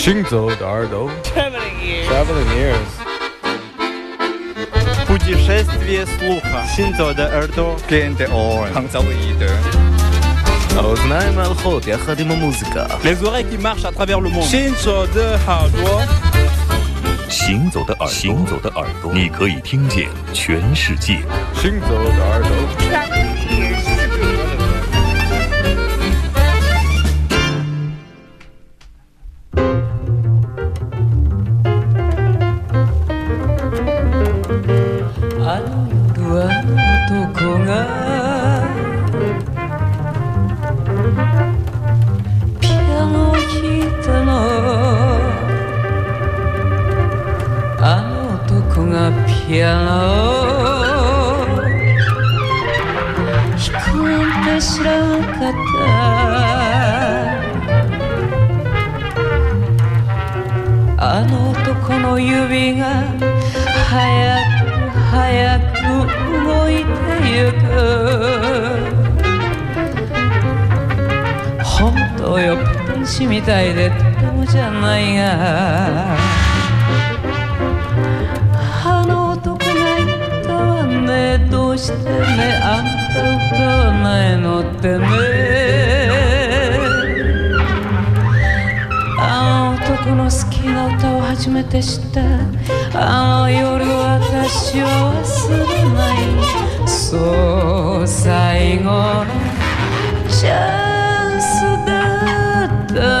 行走的耳朵 Traveling ears. Traveling ears Путешествие слуха. Синзо de耳朵. Gente on. Hanzaoide. האוזניים ההלכות יחד עם המוזיקה Les oreilles qui marchent à travers le monde. Shinzo de Hardware. 行走的耳朵，行走的耳朵，你可以听见全世界。行走的耳朵 あの夜は男がピアノを弾いたのあの男がピアノを弾くなんて知らなかったあの男の指が早く早く動いてゆく。本当よ天使みたいでとてもじゃないが。あの男が言ったわね。どうしてね。あんた歌わないのってね。男の好きな歌を初めて知った。あの夜私は忘れない。そう最後のチャンスだった。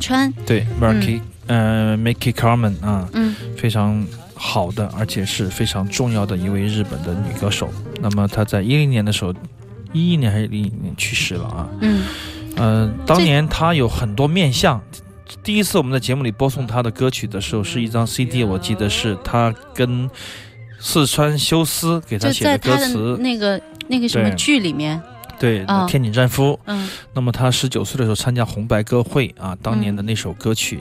川，对 Marky，呃，Mickey Carmen 啊，嗯。非常好的，而且是非常重要的一位日本的女歌手。那么她在一零年的时候，一一年还是零一年去世了啊。嗯。呃，当年她有很多面相。第一次我们在节目里播送她的歌曲的时候，是一张 CD，我记得是她跟四川修斯给她写的的歌词，那个那个什么剧里面，对，啊天井战夫。嗯那么他十九岁的时候参加红白歌会啊，当年的那首歌曲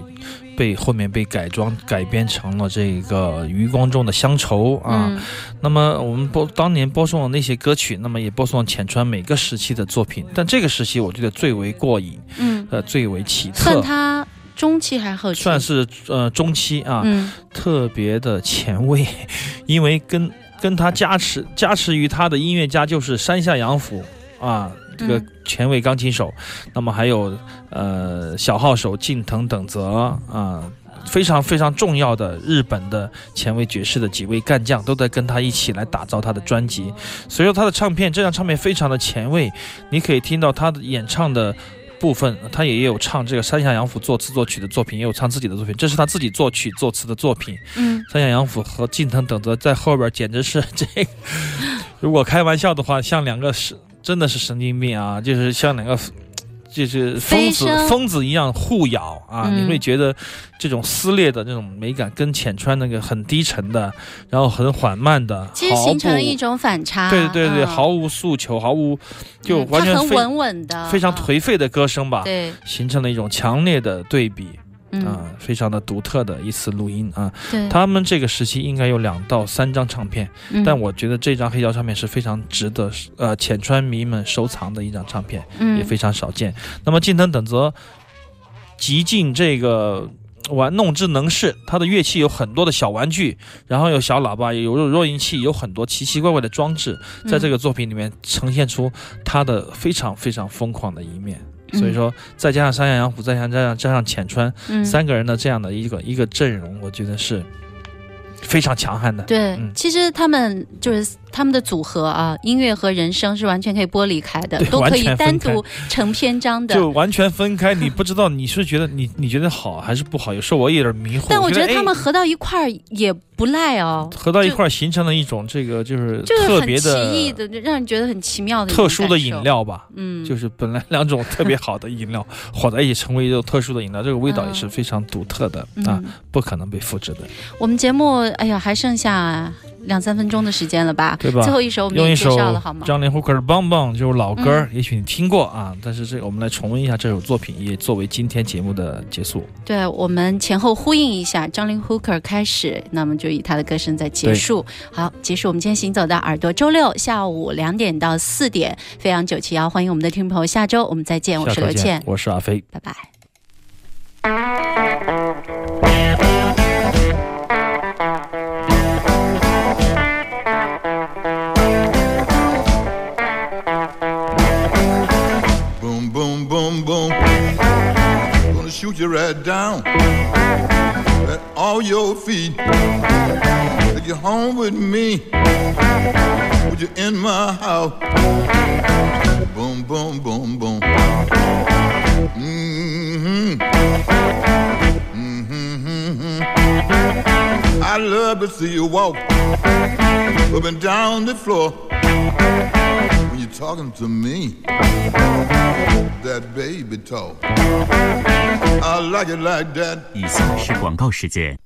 被后面被改装改编成了这个余光中的乡愁啊。嗯那么我们播当年播送的那些歌曲，那么也播送了浅川每个时期的作品，但这个时期我觉得最为过瘾，嗯，呃，最为奇算特。他中期还是后期？算是呃中期啊，嗯特别的前卫，因为跟跟他加持加持于他的音乐家就是山下洋辅啊，这个嗯前卫钢琴手，那么还有呃小号手近藤等泽啊。非常非常重要的日本的前卫爵士的几位干将都在跟他一起来打造他的专辑，所以说他的唱片这张唱片非常的前卫，你可以听到他的演唱的部分，他也有唱这个山下洋辅作词作曲的作品，也有唱自己的作品，这是他自己作曲作词的作品。嗯山下洋辅和近藤等泽在后边简直是这个，如果开玩笑的话，像两个是真的是神经病啊，就是像两个。就是疯子疯子一样互咬啊！嗯你会觉得这种撕裂的这种美感，跟浅川那个很低沉的，然后很缓慢的，其实形成了一种反差。对对对，嗯毫无诉求，毫无就完全非稳稳的，非常嗯。颓废的歌声吧，对，形成了一种强烈的对比嗯，啊，非常的独特的一次录音啊。对，他们这个时期应该有两到三张唱片，嗯但我觉得这张黑胶唱片是非常值得呃浅川迷们收藏的一张唱片，嗯也非常少见。那么近藤等则极尽这个。玩弄之能事，他的乐器有很多的小玩具，然后有小喇叭，有弱音器，有很多奇奇怪怪的装置，在这个作品里面呈现出他的非常非常疯狂的一面。所以说，再加上山下洋辅，再加上加上加上浅川，嗯。三个人的这样的一个一个阵容，我觉得是非常强悍的。对，嗯其实他们就是他们的组合啊，音乐和人生是完全可以剥离开的，都可以单独成篇章的。就完全分开，你不知道你是觉得你你觉得好还是不好？有时候我也有点迷惑。但我觉得他们哎合到一块儿也不赖哦，合到一块儿形成了一种这个就是特别的奇异的，让人觉得很奇妙的特殊的饮。料吧。嗯，就是本来两种特别好的饮料混在一起成为一种特殊的饮料，这个味道也是非常独特的、啊嗯，不可能被复制的，我们节目哎呀还剩下两三分钟的时间了吧？对吧？最后一首我们也介用一首绍了好吗？张连 Hooker 的《棒棒》就是老歌，嗯也许你听过啊，但是这个我们来重温一下这首作品，也作为今天节目的结束。对，我们前后呼应一下，张凌 Hooker 开始，那么就以他的歌声在结束。好，结束我们今天行走的耳朵，周六下午两点到四点，飞扬九七幺，欢迎我们的听众朋友，下周我们再见，我是刘倩，，我是阿飞。拜拜。me. Put you in my house. Boom, boom, boom, boom. Mm-hmm. Mm-hmm. I love to see you walk up and down the floor when you're talking to me that baby talk. I like it like that. 以下是广告时间。